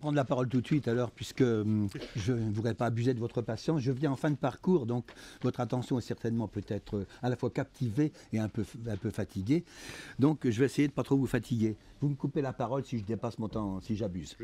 vais prendre la parole tout de suite alors, puisque hum, je ne voudrais pas abuser de votre patience. Je viens en fin de parcours, donc votre attention est certainement peut-être euh, à la fois captivée et un peu, un peu fatiguée. Donc je vais essayer de ne pas trop vous fatiguer. Vous me coupez la parole si je dépasse mon temps, si j'abuse.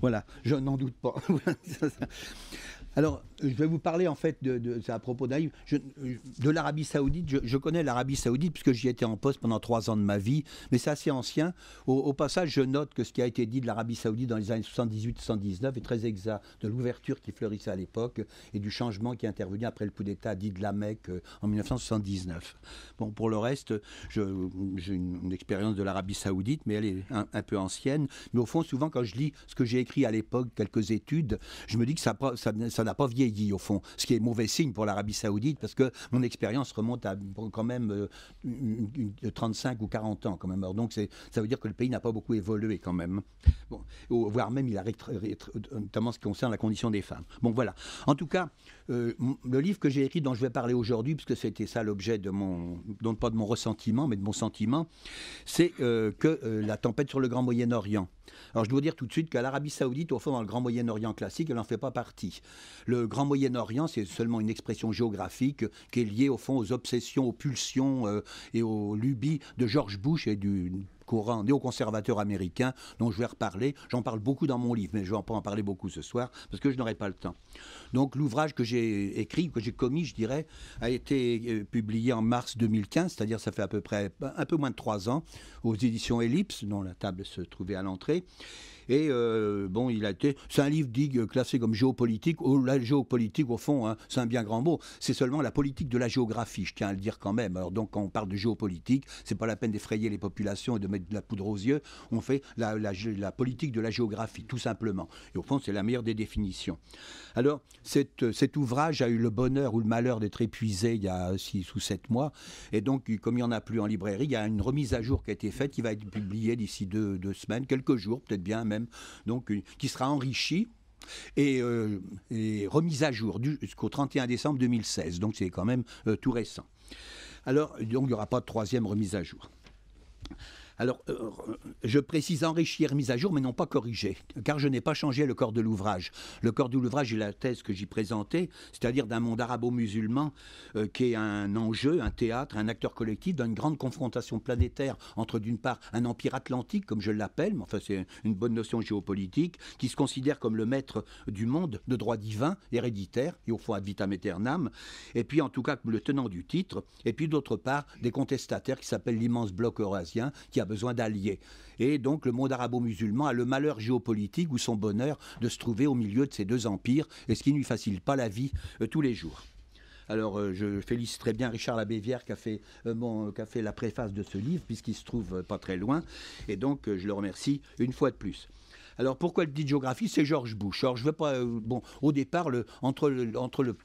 Voilà, je n'en doute pas. Alors, je vais vous parler en fait de, à propos de l'Arabie Saoudite. Je, connais l'Arabie Saoudite puisque j'y étais en poste pendant trois ans de ma vie, mais c'est assez ancien. Au, passage, je note que ce qui a été dit de l'Arabie Saoudite dans les années 78-79 est très exact, de l'ouverture qui fleurissait à l'époque et du changement qui est intervenu après le coup d'État dit de la Mecque euh, en 1979. Bon, pour le reste, j'ai une, expérience de l'Arabie Saoudite, mais elle est un, peu ancienne. Mais au fond, souvent, quand je lis ce que j'ai écrit à l'époque, quelques études, je me dis que ça, ça, ça n'a pas vieilli au fond, ce qui est mauvais signe pour l'Arabie Saoudite parce que mon expérience remonte à quand même 35 euh, ou 40 ans quand même. donc ça veut dire que le pays n'a pas beaucoup évolué quand même. Bon, voire même il a notamment ce qui concerne la condition des femmes. Bon voilà. En tout cas, euh, le livre que j'ai écrit dont je vais parler aujourd'hui, puisque c'était ça l'objet de mon, non pas de mon ressentiment, mais de mon sentiment, c'est euh, que la tempête sur le Grand Moyen-Orient. Alors je dois dire tout de suite qu'à l'Arabie Saoudite, au fond, dans le Grand Moyen-Orient classique, elle n'en fait pas partie. Le Grand Moyen-Orient, c'est seulement une expression géographique qui est liée, au fond, aux obsessions, aux pulsions euh, et aux lubies de George Bush et du courant néoconservateur américain dont je vais reparler. J'en parle beaucoup dans mon livre, mais je ne vais pas en parler beaucoup ce soir parce que je n'aurai pas le temps. Donc l'ouvrage que j'ai écrit, que j'ai commis, je dirais, a été euh, publié en mars 2015, c'est-à-dire ça fait à peu près un peu moins de trois ans, aux éditions Ellipse, dont la table se trouvait à l'entrée. Et euh, bon, il a été. C'est un livre dit classé comme géopolitique. Oh, la géopolitique, au fond, hein, c'est un bien grand mot. C'est seulement la politique de la géographie, je tiens à le dire quand même. Alors donc, quand on parle de géopolitique, c'est pas la peine d'effrayer les populations et de mettre de la poudre aux yeux. On fait la, la, politique de la géographie, tout simplement. Et au fond, c'est la meilleure des définitions. Alors, cet ouvrage a eu le bonheur ou le malheur d'être épuisé il y a six ou sept mois. Et donc, comme il n'y en a plus en librairie, il y a une remise à jour qui a été faite, qui va être publiée d'ici deux, deux semaines, quelques jours, peut-être bien même donc qui sera enrichi et, euh, remise à jour jusqu'au 31 décembre 2016. Donc c'est quand même euh, tout récent. Alors, donc il n'y aura pas de troisième remise à jour. Alors, euh, je précise enrichir, mise à jour, mais non pas corriger, car je n'ai pas changé le corps de l'ouvrage. Le corps de l'ouvrage est la thèse que j'y présentais, c'est-à-dire d'un monde arabo-musulman euh, qui est un enjeu, un théâtre, un acteur collectif d'une grande confrontation planétaire entre, d'une part, un empire atlantique, comme je l'appelle, mais enfin c'est une bonne notion géopolitique, qui se considère comme le maître du monde de droit divin, héréditaire, et au fond vitam et puis en tout cas comme le tenant du titre, et puis d'autre part, des contestataires qui s'appellent l'immense bloc eurasien, qui a besoin d'alliés. Et donc le monde arabo-musulman a le malheur géopolitique ou son bonheur de se trouver au milieu de ces deux empires, et ce qui ne lui facilite pas la vie euh, tous les jours. Alors, euh, je félicite très bien Richard Labévière qui a, fait, euh, qui a fait la préface de ce livre, puisqu'il se trouve pas très loin. Et donc, je le remercie une fois de plus. Alors, pourquoi le dit géographie? C'est George Bush. Alors, je veux pas. bon, au départ, entre, entre le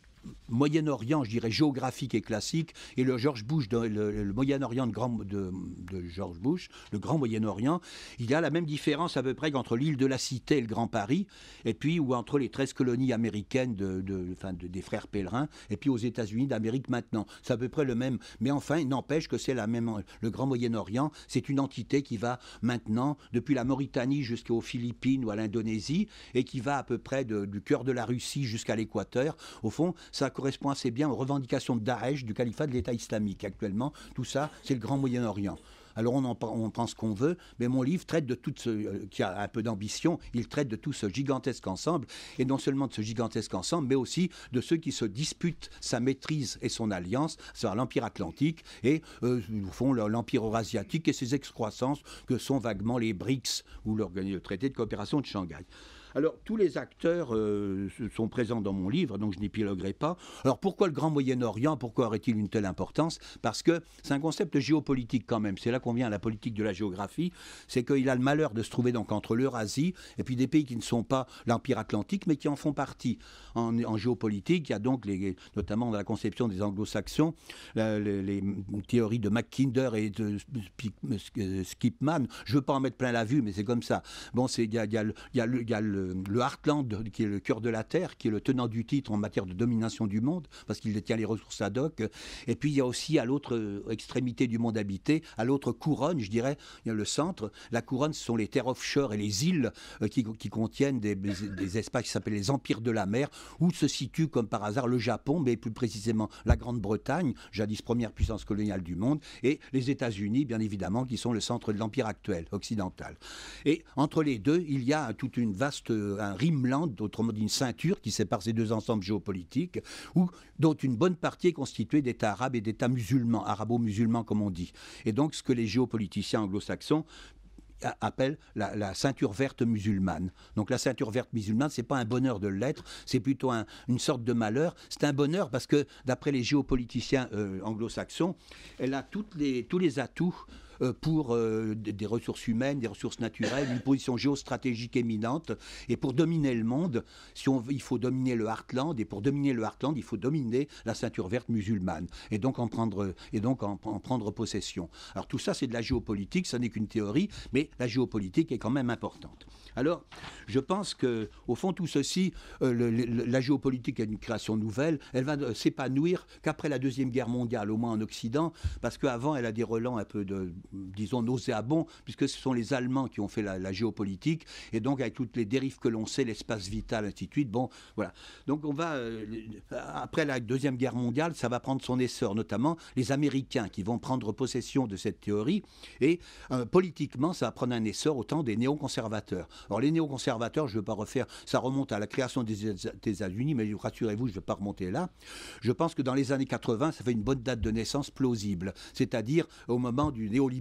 Moyen-Orient, je dirais géographique et classique, et le George Bush, le, Moyen-Orient de, de, George Bush, le Grand Moyen-Orient, il y a la même différence à peu près qu'entre l'île de la Cité et le Grand Paris, et puis ou entre les 13 colonies américaines de, des frères pèlerins, et puis aux États-Unis d'Amérique maintenant. C'est à peu près le même. Mais enfin, il n'empêche que c'est la même. Le Grand Moyen-Orient, c'est une entité qui va maintenant depuis la Mauritanie jusqu'aux Philippines ou à l'Indonésie, et qui va à peu près du cœur de la Russie jusqu'à l'Équateur. Au fond, ça correspond assez bien aux revendications de Daesh, du califat de l'État islamique actuellement. Tout ça, c'est le Grand Moyen-Orient. Alors on en on pense qu'on veut, mais mon livre traite de tout ce euh, qui a un peu d'ambition, il traite de tout ce gigantesque ensemble, et non seulement de ce gigantesque ensemble, mais aussi de ceux qui se disputent sa maîtrise et son alliance, c'est-à-dire l'Empire atlantique et euh, au fond l'Empire eurasiatique et ses excroissances que sont vaguement les BRICS ou le traité de coopération de Shanghai. Alors, tous les acteurs euh, sont présents dans mon livre, donc je n'épiloguerai pas. Alors, pourquoi le Grand Moyen-Orient? Pourquoi aurait-il une telle importance? Parce que c'est un concept géopolitique quand même. C'est là qu'on vient à la politique de la géographie. C'est qu'il a le malheur de se trouver donc entre l'Eurasie et puis des pays qui ne sont pas l'Empire Atlantique, mais qui en font partie. En, géopolitique, il y a donc, notamment dans la conception des anglo-saxons, les, théories de Mackinder et de Skipman. Je ne veux pas en mettre plein la vue, mais c'est comme ça. Bon, il y a, le, Heartland, qui est le cœur de la Terre, qui est le tenant du titre en matière de domination du monde, parce qu'il détient les ressources ad hoc. Et puis il y a aussi à l'autre extrémité du monde habité, à l'autre couronne, je dirais, il y a le centre. La couronne, ce sont les terres offshore et les îles qui, contiennent des, des espaces qui s'appellent les empires de la mer, où se situe comme par hasard le Japon, mais plus précisément la Grande-Bretagne, jadis première puissance coloniale du monde, et les États-Unis, bien évidemment, qui sont le centre de l'empire actuel occidental. Et entre les deux, il y a toute une vaste, un rimland, autrement dit une ceinture qui sépare ces deux ensembles géopolitiques, où, dont une bonne partie est constituée d'États arabes et d'États musulmans, arabo-musulmans comme on dit. Et donc ce que les géopoliticiens anglo-saxons appelle la, ceinture verte musulmane. Donc la ceinture verte musulmane, c'est pas un bonheur de l'être, c'est plutôt une sorte de malheur. C'est un bonheur parce que, d'après les géopoliticiens euh, anglo-saxons, elle a les, tous les atouts euh, pour euh, des ressources humaines, des ressources naturelles, une position géostratégique éminente. Et pour dominer le monde, il faut dominer le Heartland, et pour dominer le Heartland, il faut dominer la ceinture verte musulmane, et donc en prendre, et donc en, prendre possession. Alors tout ça, c'est de la géopolitique, ça n'est qu'une théorie, mais la géopolitique est quand même importante. Alors, je pense que, au fond, tout ceci, euh, la géopolitique est une création nouvelle. Elle va s'épanouir qu'après la deuxième guerre mondiale, au moins en Occident, parce qu'avant, elle a des relents un peu de, disons, nauséabonds, puisque ce sont les Allemands qui ont fait la, géopolitique, et donc avec toutes les dérives que l'on sait, l'espace vital, ainsi de suite. Bon, voilà. Donc on va, euh, après la Deuxième Guerre mondiale, ça va prendre son essor, notamment les Américains qui vont prendre possession de cette théorie, et euh, politiquement, ça va prendre un essor au temps des néoconservateurs. Alors les néoconservateurs, je ne veux pas refaire, ça remonte à la création des États-Unis, mais rassurez-vous, je ne vais pas remonter là. Je pense que dans les années 80, ça fait une bonne date de naissance plausible, c'est-à-dire au moment du néolibéralisme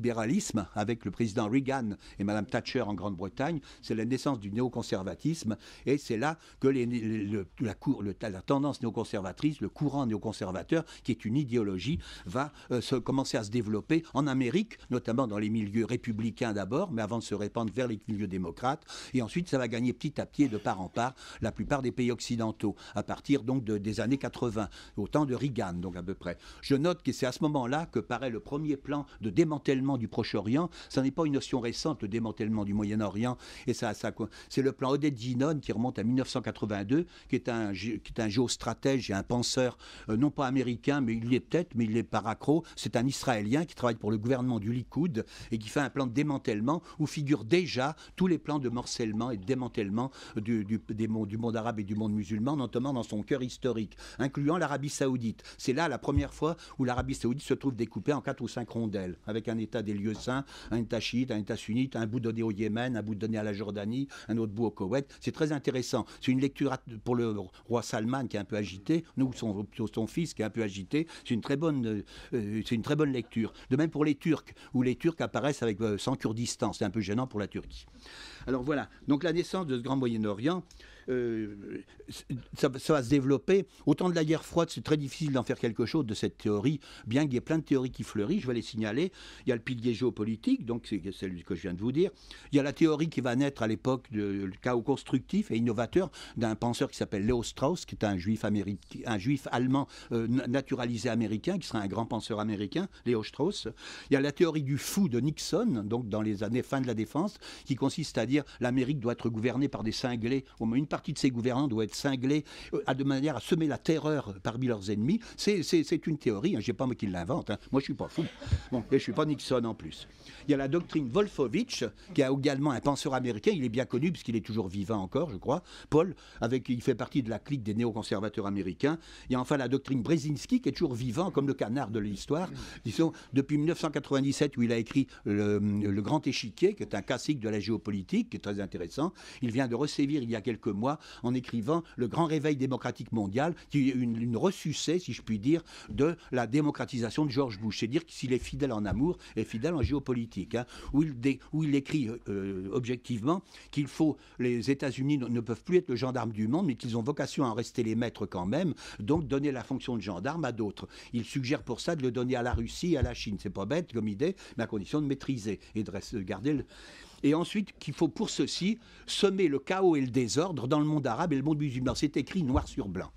avec le président Reagan et Madame Thatcher en Grande-Bretagne, c'est la naissance du néoconservatisme et c'est là que la, tendance néoconservatrice, le courant néoconservateur, qui est une idéologie, va euh, commencer à se développer en Amérique, notamment dans les milieux républicains d'abord, mais avant de se répandre vers les milieux démocrates. Et ensuite, ça va gagner petit à petit, de part en part, la plupart des pays occidentaux, à partir donc des années 80, au temps de Reagan, donc à peu près. Je note que c'est à ce moment-là que paraît le premier plan de démantèlement du Proche-Orient. Ça n'est pas une notion récente, le démantèlement du Moyen-Orient. Et ça, ça c'est le plan Odette Ginon qui remonte à 1982, qui est un, qui est un géostratège et un penseur, euh, non pas américain, mais il est peut-être, mais il est par accro. C'est un Israélien qui travaille pour le gouvernement du Likoud et qui fait un plan de démantèlement où figurent déjà tous les plans de morcellement et de démantèlement du, du, des du monde arabe et du monde musulman, notamment dans son cœur historique, incluant l'Arabie saoudite. C'est là la première fois où l'Arabie saoudite se trouve découpée en quatre ou cinq rondelles, avec un État des lieux saints, un État chiite, un État sunnite, un bout donné au Yémen, un bout donné à la Jordanie, un autre bout au Koweït. C'est très intéressant. C'est une lecture pour le roi Salman qui est un peu agité, nous, son, son fils qui est un peu agité. C'est une très bonne, euh, c'est une très bonne lecture. De même pour les Turcs, où les Turcs apparaissent avec euh, sans Kurdistan. C'est un peu gênant pour la Turquie. Alors voilà, donc la naissance de ce grand Moyen-Orient, euh, ça, va se développer. Au temps de la guerre froide, c'est très difficile d'en faire quelque chose de cette théorie, bien qu'il y ait plein de théories qui fleurissent. Je vais les signaler. Il y a le pilier géopolitique, donc c'est celui que je viens de vous dire. Il y a la théorie qui va naître à l'époque du chaos constructif et innovateur d'un penseur qui s'appelle Leo Strauss, qui est un juif, américain, un juif allemand euh, naturalisé américain, qui sera un grand penseur américain, Leo Strauss. Il y a la théorie du fou de Nixon, donc dans les années fin de la défense, qui consiste à dire l'Amérique doit être gouvernée par des cinglés, au moins une partie de ces gouvernants doit être cinglée euh, de manière à semer la terreur parmi leurs ennemis. C'est une théorie, hein, je sais pas moi qui l'invente, hein. moi je suis pas fou. Bon, et je suis pas Nixon en plus. Il y a la doctrine Wolfowitz, qui a également un penseur américain, il est bien connu puisqu'il est toujours vivant encore, je crois, Paul, avec, il fait partie de la clique des néoconservateurs américains. Il y a enfin la doctrine Brzezinski, qui est toujours vivant comme le canard de l'histoire, disons, depuis 1997 où il a écrit le, le Grand Échiquier, qui est un classique de la géopolitique, qui est très intéressant. Il vient de resévir il y a quelques mois en écrivant Le Grand Réveil démocratique mondial, qui est une, une ressucée, si je puis dire, de la démocratisation de George Bush. C'est dire qu'il est fidèle en amour et fidèle en géopolitique, hein, où, il où, il écrit euh, objectivement qu'il faut, les États-Unis ne, peuvent plus être le gendarme du monde, mais qu'ils ont vocation à en rester les maîtres quand même, donc donner la fonction de gendarme à d'autres. Il suggère pour ça de le donner à la Russie et à la Chine. C'est pas bête comme idée, mais à condition de maîtriser et de garder le, et ensuite qu'il faut pour ceci semer le chaos et le désordre dans le monde arabe et le monde musulman. C'est écrit noir sur blanc.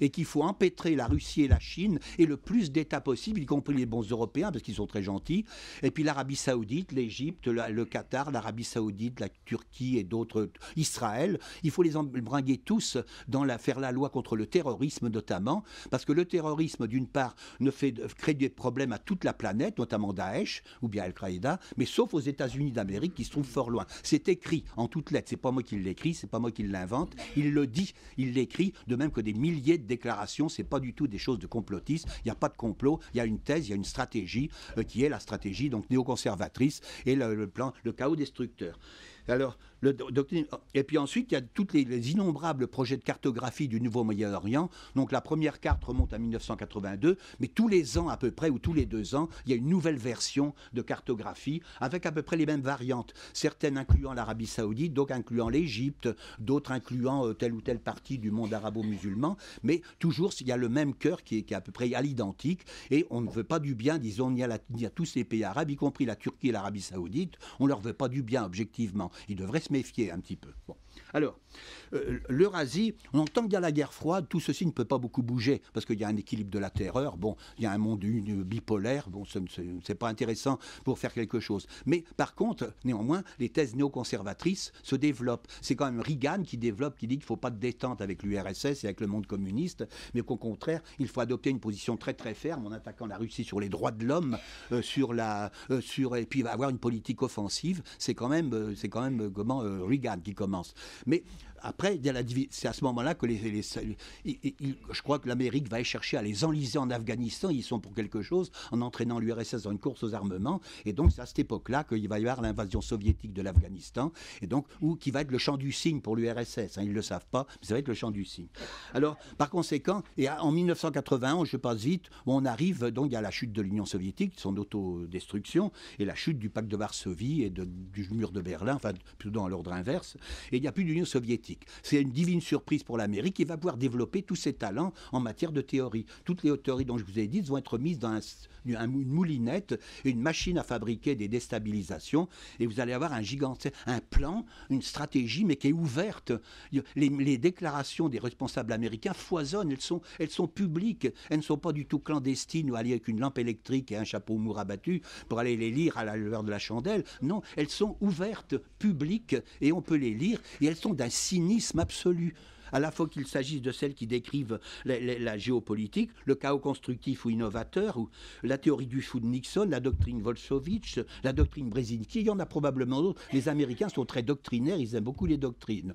Et qu'il faut empêtrer la Russie et la Chine et le plus d'États possible, y compris les bons Européens, parce qu'ils sont très gentils, et puis l'Arabie saoudite, l'Égypte, le Qatar, l'Arabie saoudite, la Turquie et d'autres, Israël, il faut les embringuer tous dans la, faire la loi contre le terrorisme notamment, parce que le terrorisme, d'une part, ne fait, crée des problèmes à toute la planète, notamment Daesh ou bien Al-Qaïda, mais sauf aux États-Unis d'Amérique qui se trouvent fort loin. C'est écrit en toutes lettres, c'est pas moi qui l'écris, c'est pas moi qui l'invente, il le dit, il l'écrit, de même que des milliers de déclarations, c'est pas du tout des choses de complotistes, il n'y a pas de complot, il y a une thèse, il y a une stratégie euh, qui est la stratégie donc néoconservatrice et le plan, le chaos destructeur. Alors, et puis ensuite, il y a tous les, innombrables projets de cartographie du Nouveau Moyen-Orient. Donc la première carte remonte à 1982, mais tous les ans à peu près, ou tous les deux ans, il y a une nouvelle version de cartographie avec à peu près les mêmes variantes. Certaines incluant l'Arabie saoudite, d'autres incluant l'Égypte, d'autres incluant euh, telle ou telle partie du monde arabo-musulman. Mais toujours, il y a le même cœur qui est, à peu près à l'identique. Et on ne veut pas du bien, disons, ni à, tous les pays arabes, y compris la Turquie et l'Arabie saoudite. On ne leur veut pas du bien, objectivement. Ils devraient se méfier un petit peu. Alors, euh, l'Eurasie, on entend qu'il y a la guerre froide, tout ceci ne peut pas beaucoup bouger, parce qu'il y a un équilibre de la terreur, bon, il y a un monde bipolaire, bon, ce n'est pas intéressant pour faire quelque chose. Mais par contre, néanmoins, les thèses néoconservatrices se développent. C'est quand même Reagan qui développe, qui dit qu'il ne faut pas de détente avec l'URSS et avec le monde communiste, mais qu'au contraire, il faut adopter une position très très ferme en attaquant la Russie sur les droits de l'homme, euh, sur la, euh, sur, et puis avoir une politique offensive. C'est quand même, c'est quand même comment Reagan qui commence. Mais après, c'est à ce moment-là que les, je crois que l'Amérique va chercher à les enliser en Afghanistan. Ils sont pour quelque chose en entraînant l'URSS dans une course aux armements. Et donc, c'est à cette époque-là qu'il va y avoir l'invasion soviétique de l'Afghanistan. Et donc, ou qui va être le champ du signe pour l'URSS. Hein, ils ne le savent pas, mais ça va être le champ du signe. Alors, par conséquent, et en 1991, je passe vite, on arrive donc à la chute de l'Union soviétique, son autodestruction, et la chute du pacte de Varsovie et du mur de Berlin, enfin, plutôt dans l'ordre inverse. Et il n'y a plus d'Union soviétique. C'est une divine surprise pour l'Amérique qui va pouvoir développer tous ses talents en matière de théorie. Toutes les théories dont je vous ai dites vont être mises dans une moulinette, une machine à fabriquer des déstabilisations, et vous allez avoir un gigantesque, un plan, une stratégie, mais qui est ouverte. Les, déclarations des responsables américains foisonnent, elles sont, elles sont publiques, elles ne sont pas du tout clandestines ou alliées avec une lampe électrique et un chapeau mou rabattu pour aller les lire à la lueur de la chandelle. Non, elles sont ouvertes, publiques, et on peut les lire, et elles sont d'un absolu à la fois qu'il s'agisse de celles qui décrivent la, géopolitique, le chaos constructif ou innovateur, ou la théorie du fou de Nixon, la doctrine Volsovitch, la doctrine Brzezinski, il y en a probablement d'autres. Les Américains sont très doctrinaires, ils aiment beaucoup les doctrines.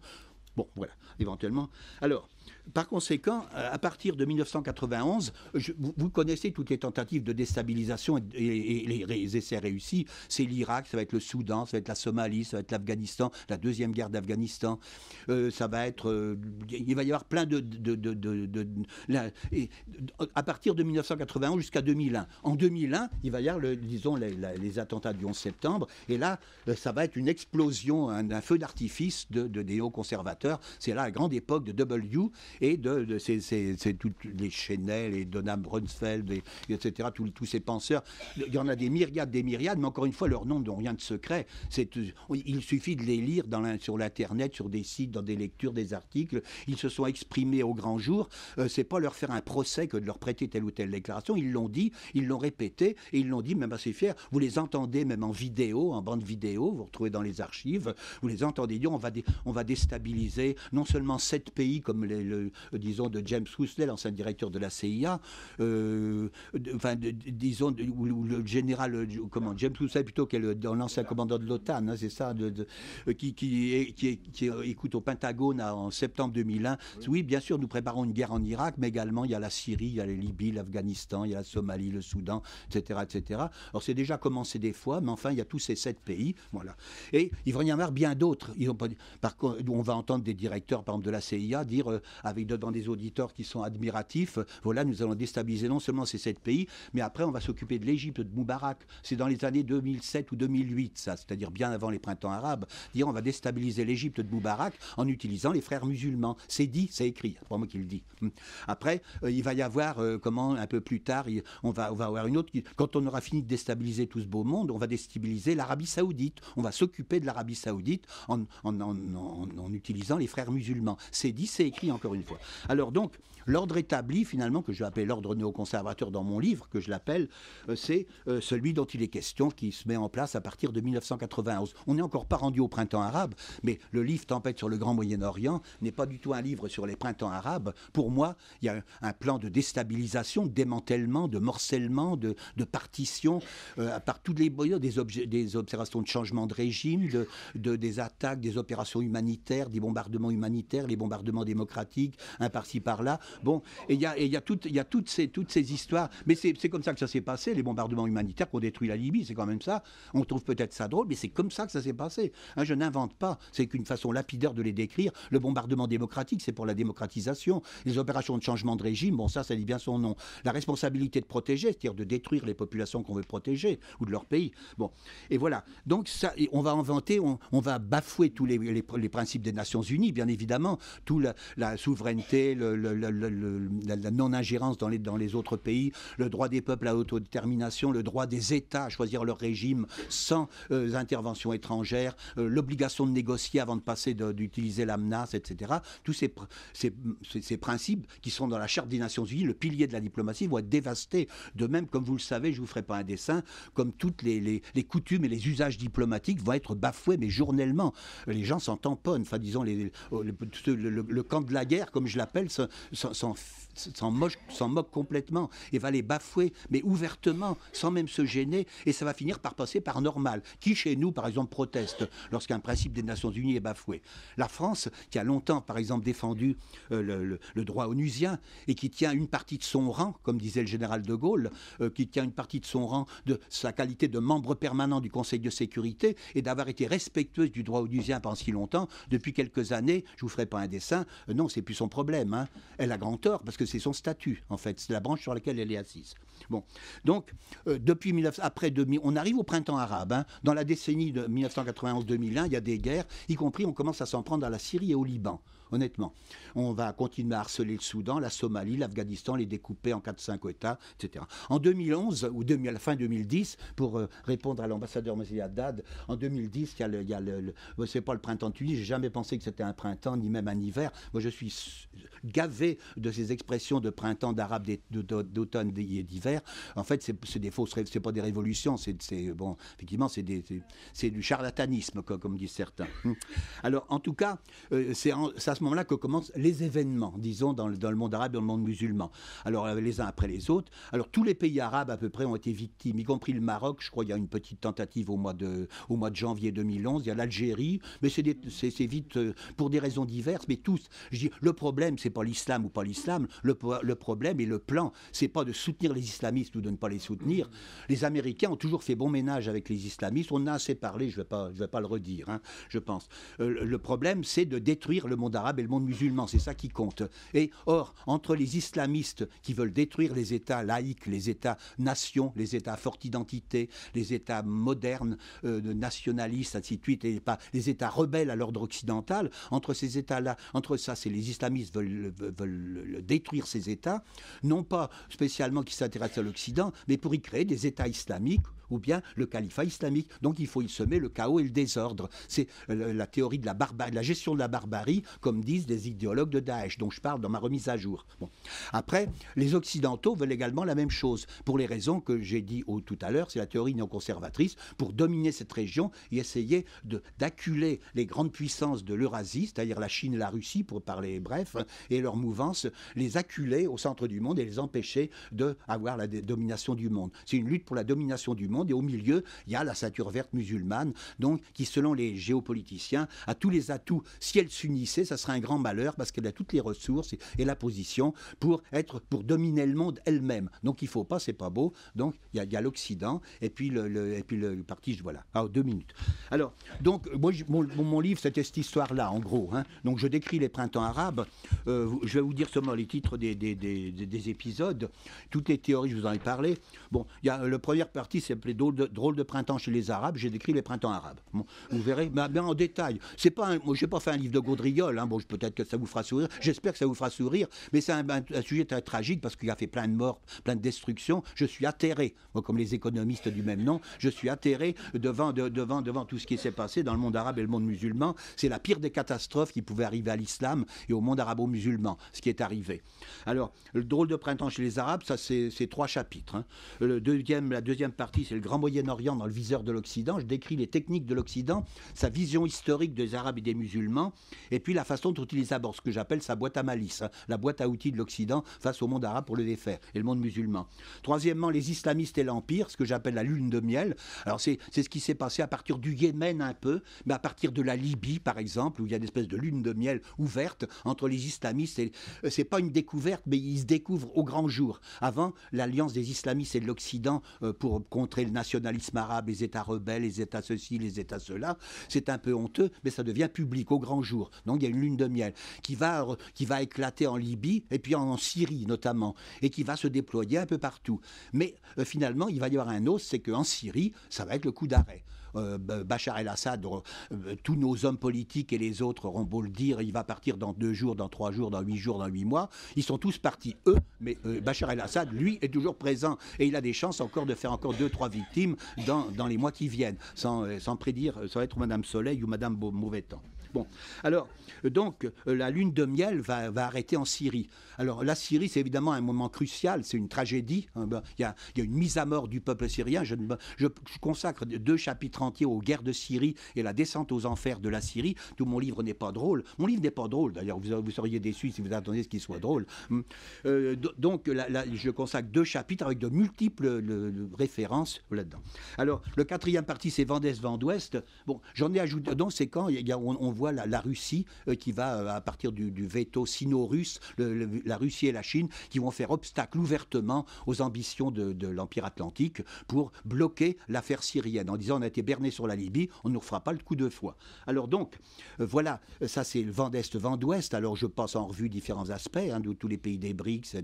Bon, voilà, éventuellement. Alors, par conséquent, euh, à partir de 1991, vous, connaissez toutes les tentatives de déstabilisation et, les, essais réussis. C'est l'Irak, ça va être le Soudan, ça va être la Somalie, ça va être l'Afghanistan, la deuxième guerre d'Afghanistan. Euh, ça va être, euh, il va y avoir plein de, à partir de 1991 jusqu'à 2001. En 2001, il va y avoir, disons, les, attentats du 11 septembre, et là, ça va être une explosion, un, feu d'artifice de, de néoconservateurs. C'est là la grande époque de W et de, de c'est toutes les Chenel et Donham Brunsfeld, et, etc., tous, ces penseurs. Il y en a des myriades, des myriades, mais encore une fois, leurs noms n'ont rien de secret. Il suffit de les lire sur l'Internet, sur des sites, dans des lectures, des articles. Ils se sont exprimés au grand jour. Euh, c'est pas leur faire un procès que de leur prêter telle ou telle déclaration. Ils l'ont dit, ils l'ont répété, et ils l'ont dit même assez fiers. Vous les entendez même en vidéo, en bande vidéo, vous retrouvez dans les archives, vous les entendez dire on va, déstabiliser non seulement sept pays comme le, disons, de James Woosley, l'ancien directeur de la CIA, euh, enfin, disons, ou, le général, euh, comment, James Woosley plutôt, qui est l'ancien commandant de l'OTAN, hein, c'est ça, qui, qui, écoute au Pentagone en septembre 2001. Oui. bien sûr, nous préparons une guerre en Irak, mais également il y a la Syrie, il y a la Libye, l'Afghanistan, il y a la Somalie, le Soudan, etc. etc. Alors c'est déjà commencé des fois, mais enfin, il y a tous ces sept pays. Voilà. Et il va y en avoir bien d'autres. Par contre, on va entendre des directeurs, par exemple, de la CIA dire euh, avec devant des auditeurs qui sont admiratifs, voilà, nous allons déstabiliser non seulement ces sept pays, mais après on va s'occuper de l'Égypte, de Moubarak. C'est dans les années 2007 ou 2008, ça, c'est-à-dire bien avant les printemps arabes. Dire on va déstabiliser l'Égypte de Moubarak en utilisant les frères musulmans. C'est dit, c'est écrit, c'est pas moi qui le dis. Hum. Après, euh, il va y avoir, euh, comment, un peu plus tard, on, va, on avoir une autre. Quand on aura fini de déstabiliser tout ce beau monde, on va déstabiliser l'Arabie Saoudite. On va s'occuper de l'Arabie Saoudite en, en, utilisant les frères musulmans. C'est dit, c'est écrit en encore une Alors donc, l'ordre établi, finalement, que je vais appeler l'ordre néoconservateur dans mon livre, que je l'appelle, euh, c'est euh, celui dont il est question, qui se met en place à partir de 1991. On n'est encore pas rendu au printemps arabe, mais le livre Tempête sur le Grand Moyen-Orient n'est pas du tout un livre sur les printemps arabes. Pour moi, il y a un plan de déstabilisation, de démantèlement, de morcellement, de, partition, euh, par tous les des, observations de changement de régime, de, des attaques, des opérations humanitaires, des bombardements humanitaires, les bombardements démocratiques, un par-ci par-là. Bon, et il y a, y a, toutes, y a toutes, ces, toutes ces histoires. Mais c'est comme ça que ça s'est passé, les bombardements humanitaires qui ont détruit la Libye, c'est quand même ça. On trouve peut-être ça drôle, mais c'est comme ça que ça s'est passé. Hein, je n'invente pas, c'est qu'une façon lapidaire de les décrire. Le bombardement démocratique, c'est pour la démocratisation. Les opérations de changement de régime, bon, ça, ça dit bien son nom. La responsabilité de protéger, c'est-à-dire de détruire les populations qu'on veut protéger ou de leur pays. Bon, et voilà. Donc, ça, on va inventer, on, va bafouer tous les, les, principes des Nations Unies, bien évidemment, tout la, la souveraineté, la, non-ingérence dans les, autres pays, le droit des peuples à l'autodétermination, le droit des États à choisir leur régime sans euh, intervention étrangère, euh, l'obligation de négocier avant de passer d'utiliser la menace, etc. Tous ces, principes qui sont dans la Charte des Nations Unies, le pilier de la diplomatie, vont être dévastés. De même, comme vous le savez, je ne vous ferai pas un dessin, comme toutes les, coutumes et les usages diplomatiques vont être bafoués, mais journellement. Les gens s'en tamponnent, enfin disons, le, camp de la guerre, comme je l'appelle, s'en moque, complètement et va les bafouer, mais ouvertement, sans même se gêner, et ça va finir par passer par normal. Qui chez nous, par exemple, proteste lorsqu'un principe des Nations Unies est bafoué? La France, qui a longtemps, par exemple, défendu euh, le, droit onusien et qui tient une partie de son rang, comme disait le général de Gaulle, euh, qui tient une partie de son rang de sa qualité de membre permanent du Conseil de sécurité et d'avoir été respectueuse du droit onusien pendant si longtemps, depuis quelques années, je vous ferai pas un dessin, euh, non, c'est plus son problème. Hein elle a grand tort parce que c'est son statut, en fait. C'est la branche sur laquelle elle est assise. Bon. Donc, euh, depuis 19, après 2000, on arrive au printemps arabe. Hein. Dans la décennie de 1991-2001, il y a des guerres, y compris on commence à s'en prendre à la Syrie et au Liban honnêtement. On va continuer à harceler le Soudan, la Somalie, l'Afghanistan, les découper en 4-5 États, etc. En 2011, ou à la fin 2010, pour euh, répondre à l'ambassadeur M. Haddad, en 2010, il y a le, il y a le, c'est pas le printemps de Tunis, j'ai jamais pensé que c'était un printemps, ni même un hiver. Moi, je suis gavé de ces expressions de printemps, d'arabe, d'automne et d'hiver. En fait, c'est des fausses, c'est pas des révolutions, c'est bon, effectivement, c'est du charlatanisme, comme disent certains. Alors, en tout cas, euh, c'est ça ce moment-là que commencent les événements, disons, dans le, dans le, monde arabe et dans le monde musulman. Alors, euh, les uns après les autres. Alors, tous les pays arabes, à peu près, ont été victimes, y compris le Maroc. Je crois qu'il y a une petite tentative au mois de, au mois de janvier 2011. Il y a l'Algérie, mais c'est vite euh, pour des raisons diverses, mais tous. Je dis, le problème, c'est pas l'islam ou pas l'islam. Le, le, problème et le plan, c'est pas de soutenir les islamistes ou de ne pas les soutenir. Les Américains ont toujours fait bon ménage avec les islamistes. On a assez parlé, je ne vais, pas, vais pas le redire, hein, je pense. Euh, le problème, c'est de détruire le monde arabe et le monde musulman, c'est ça qui compte. Et or, entre les islamistes qui veulent détruire les États laïcs, les États-nations, les États à forte identité, les États modernes, euh, nationalistes, ainsi de suite, et pas les États rebelles à l'ordre occidental, entre ces États-là, entre ça, c'est les islamistes veulent, veulent détruire ces États, non pas spécialement qui s'intéressent à l'Occident, mais pour y créer des États islamiques ou bien le califat islamique. Donc il faut y semer le chaos et le désordre. C'est euh, la théorie de la, barbarie, la gestion de la barbarie, comme disent des idéologues de Daesh, dont je parle dans ma remise à jour. Bon. Après, les Occidentaux veulent également la même chose, pour les raisons que j'ai dit tout à l'heure, c'est la théorie néoconservatrice, pour dominer cette région et essayer d'acculer les grandes puissances de l'Eurasie, c'est-à-dire la Chine et la Russie, pour parler bref, et leur mouvance, les acculer au centre du monde et les empêcher d'avoir la domination du monde. C'est une lutte pour la domination du monde et au milieu, il y a la ceinture verte musulmane, donc qui, selon les géopoliticiens, a tous les atouts. Si elle s'unissait, ça serait un grand malheur parce qu'elle a toutes les ressources et, la position pour être, pour dominer le monde elle-même. Donc il faut pas, c'est pas beau. Donc il y a, l'Occident et puis le, et puis le, parti, voilà. Ah, deux minutes. Alors, donc moi, mon, livre, c'était cette histoire-là, en gros. Hein. Donc je décris les printemps arabes. Euh, je vais vous dire seulement les titres des, des, des, des, épisodes. Toutes les théories, je vous en ai parlé. Bon, il y a le première partie, c'est s'appelait drôle de, printemps chez les Arabes. J'ai décrit les printemps arabes. vous verrez, mais en détail. C'est pas, un, moi, j'ai pas fait un livre de gaudriole. Hein. Bon, peut-être que ça vous fera sourire. J'espère que ça vous fera sourire. Mais c'est un, sujet très tragique parce qu'il a fait plein de morts, plein de destructions. Je suis atterré, comme les économistes du même nom. Je suis atterré devant, devant, devant tout ce qui s'est passé dans le monde arabe et le monde musulman. C'est la pire des catastrophes qui pouvait arriver à l'islam et au monde arabo-musulman, ce qui est arrivé. Alors, le drôle de printemps chez les Arabes, ça c'est trois chapitres. Hein. Le deuxième, la deuxième partie, c'est Grand Moyen-Orient dans le viseur de l'Occident. Je décris les techniques de l'Occident, sa vision historique des Arabes et des musulmans, et puis la façon dont ils abordent ce que j'appelle sa boîte à malice, hein, la boîte à outils de l'Occident face au monde arabe pour le défaire, et le monde musulman. Troisièmement, les islamistes et l'Empire, ce que j'appelle la lune de miel. Alors c'est ce qui s'est passé à partir du Yémen un peu, mais à partir de la Libye, par exemple, où il y a une espèce de lune de miel ouverte entre les islamistes. Et euh, c'est pas une découverte, mais ils se découvrent au grand jour. Avant, l'alliance des islamistes et de l'Occident euh, pour contrer nationalisme arabe, les États rebelles, les États ceci, les États cela, c'est un peu honteux, mais ça devient public au grand jour. Donc il y a une lune de miel qui va, qui va éclater en Libye et puis en Syrie notamment, et qui va se déployer un peu partout. Mais euh, finalement, il va y avoir un os, c'est qu'en Syrie, ça va être le coup d'arrêt. Euh, Bachar el-Assad, euh, tous nos hommes politiques et les autres auront beau le dire, il va partir dans deux jours, dans trois jours, dans huit jours, dans huit mois. Ils sont tous partis, eux, mais euh, Bachar el-Assad, lui, est toujours présent et il a des chances encore de faire encore deux, trois victimes dans, dans les mois qui viennent, sans, sans prédire, ça être Madame Soleil ou Madame Mauvais Temps. Bon, alors, donc, euh, la lune de miel va, arrêter en Syrie. Alors, la Syrie, c'est évidemment un moment crucial, c'est une tragédie. Hein, ben, il y, a, une mise à mort du peuple syrien. Je, consacre deux chapitres entiers aux guerres de Syrie et la descente aux enfers de la Syrie. Tout mon livre n'est pas drôle. Mon livre n'est pas drôle, d'ailleurs, vous, seriez déçus si vous attendiez ce qu'il soit drôle. Hum. Euh, donc, je consacre deux chapitres avec de multiples références là-dedans. Alors, le quatrième partie, c'est Vendès, Vent d'Ouest. Bon, j'en ai ajouté, donc c'est quand il y a, on voit la, Russie euh, qui va, euh, à partir du, veto sino-russe, la Russie et la Chine qui vont faire obstacle ouvertement aux ambitions de, l'Empire atlantique pour bloquer l'affaire syrienne en disant on a été berné sur la Libye, on ne nous fera pas le coup de foi. Alors donc, euh, voilà, ça c'est le vent d'Est, vent d'Ouest. Alors je passe en revue différents aspects, hein, de tous les pays des BRICS,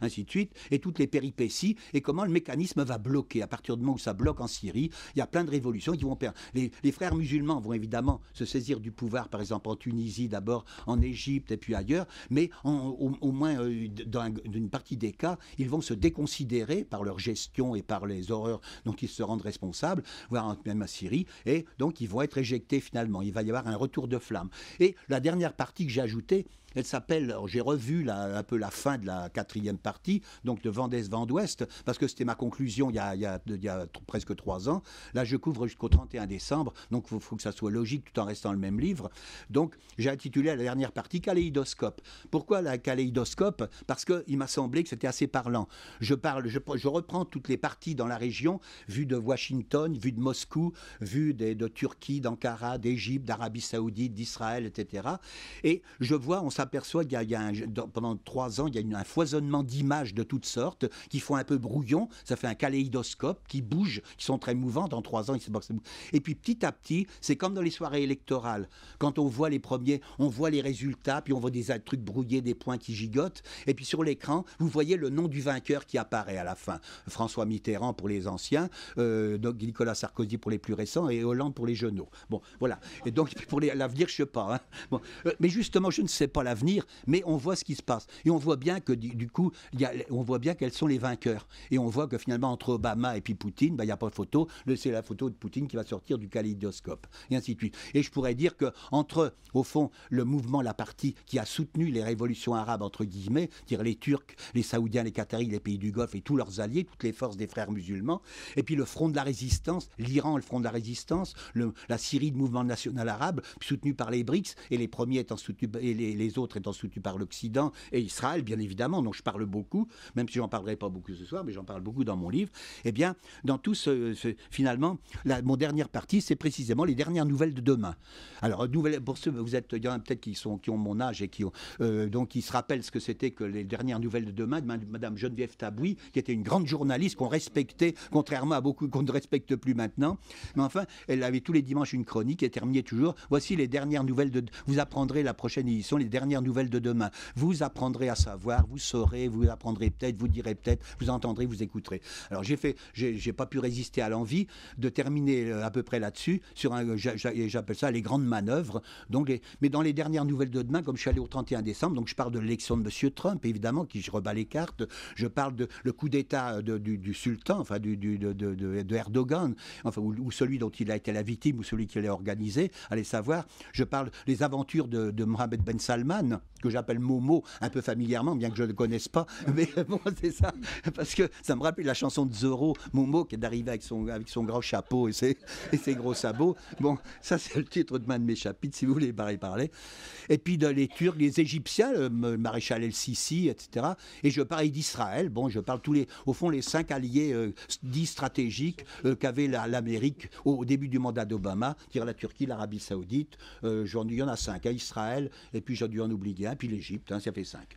ainsi de suite, et toutes les péripéties, et comment le mécanisme va bloquer. À partir du moment où ça bloque en Syrie, il y a plein de révolutions qui vont perdre. Les, les frères musulmans vont évidemment se saisir du pouvoir, par exemple en Tunisie d'abord, en Égypte et puis ailleurs, mais au, moins euh, dans une partie des cas, ils vont se déconsidérer par leur gestion et par les horreurs dont ils se rendent responsables, voire même à Syrie, et donc ils vont être éjectés finalement. Il va y avoir un retour de flamme. Et la dernière partie que j'ai ajoutée, elle s'appelle, j'ai revu un peu la fin de la quatrième partie, donc de Vendès Vent d'Ouest, parce que c'était ma conclusion il y, a, presque trois ans. Là, je couvre jusqu'au 31 décembre, donc il faut, que ça soit logique tout en restant le même livre. Donc, j'ai intitulé la dernière partie Kaléidoscope. Pourquoi la kaléidoscope? Parce qu'il m'a semblé que c'était assez parlant. Je parle, je, reprends toutes les parties dans la région, vues de Washington, vues de Moscou, vues de, de Turquie, d'Ankara, d'Égypte, d'Arabie Saoudite, d'Israël, etc. Et je vois, on s'appelle aperçoit qu'il y a, pendant trois ans, il y a un foisonnement d'images de toutes sortes qui font un peu brouillon. Ça fait un kaléidoscope qui bouge, qui sont très mouvants. Dans trois ans, il se Et puis petit à petit, c'est comme dans les soirées électorales. Quand on voit les premiers, on voit les résultats, puis on voit des trucs brouillés, des points qui gigotent. Et puis sur l'écran, vous voyez le nom du vainqueur qui apparaît à la fin. François Mitterrand pour les anciens, euh, Nicolas Sarkozy pour les plus récents et Hollande pour les genoux. Bon, voilà. Et donc pour l'avenir, je ne sais pas. Hein. Bon. Euh, mais justement, je ne sais pas l'avenir mais on voit ce qui se passe. Et on voit bien que du, coup, on voit bien quels sont les vainqueurs. Et on voit que finalement, entre Obama et puis Poutine, bah, il n'y a pas de photo. C'est la photo de Poutine qui va sortir du kaléidoscope. Et ainsi de suite. Et je pourrais dire que entre, au fond, le mouvement, la partie qui a soutenu les révolutions arabes, entre guillemets, dire les Turcs, les Saoudiens, les Qataris, les pays du Golfe et tous leurs alliés, toutes les forces des frères musulmans, et puis le front de la résistance, l'Iran, le front de la résistance, la Syrie, le mouvement national arabe, soutenu par les BRICS, et les premiers étant soutenus, et les autres étant soutenu par l'Occident et Israël, bien évidemment, dont je parle beaucoup, même si j'en parlerai pas beaucoup ce soir, mais j'en parle beaucoup dans mon livre, eh bien, dans tout ce, finalement, mon dernière partie, c'est précisément les dernières nouvelles de demain. Alors, nouvelles, pour ceux, vous êtes, il y en a peut-être qui, sont, qui ont mon âge et qui ont, euh, donc, qui se rappellent ce que c'était que les dernières nouvelles de demain, de Madame Geneviève Tabouy, qui était une grande journaliste qu'on respectait, contrairement à beaucoup qu'on ne respecte plus maintenant. Mais enfin, elle avait tous les dimanches une chronique et terminait toujours. Voici les dernières nouvelles de. Vous apprendrez la prochaine édition les dernières dernières nouvelles de demain. Vous apprendrez à savoir, vous saurez, vous apprendrez peut-être, vous direz peut-être, vous entendrez, vous écouterez. Alors j'ai fait, j'ai pas pu résister à l'envie de terminer euh, à peu près là-dessus sur un, j'appelle ça les grandes manœuvres. Donc mais dans les dernières nouvelles de demain, comme je suis allé au 31 décembre, donc je parle de l'élection de M. Trump, évidemment, qui je rebats les cartes. Je parle de le coup d'État du, sultan, enfin du, de, Erdogan, enfin ou, celui dont il a été la victime ou celui qui l'a organisé. Allez savoir. Je parle des aventures de, Mohamed Ben Salman, que j'appelle Momo un peu familièrement, bien que je ne le connaisse pas. Mais bon, c'est ça, parce que ça me rappelle la chanson de Zorro, Momo, qui est arrivé avec son, avec son grand chapeau et ses, et ses gros sabots. Bon, ça c'est le titre de de mes chapitres, si vous voulez parler. Et puis de les Turcs, les Égyptiens, le maréchal El-Sisi, etc. Et je parle d'Israël. Bon, je parle tous les, au fond, les cinq alliés euh, dits stratégiques euh, qu'avait l'Amérique au, début du mandat d'Obama, dire la Turquie, l'Arabie Saoudite. Euh, il y en a cinq, à hein, Israël, et puis j'ai dû en oublier un, puis l'Égypte, hein, ça fait cinq.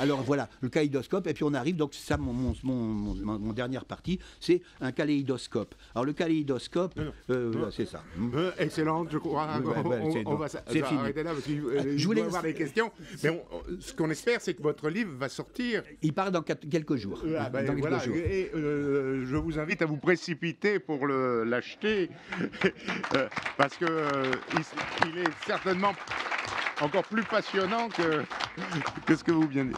Alors voilà, le kaléidoscope, et puis on arrive, donc c'est ça mon, mon, mon, mon, dernière partie, c'est un kaléidoscope. Alors le kaléidoscope, c'est ça. excellent, je crois. on, va s'arrêter là parce qu'il je voulais avoir des questions. Mais ce qu'on espère, c'est que votre livre va sortir. Il part dans quelques jours. Ah, ben, et, euh, je vous invite à vous précipiter pour l'acheter euh, parce que euh, il, est certainement encore plus passionnant que, ce que vous venez.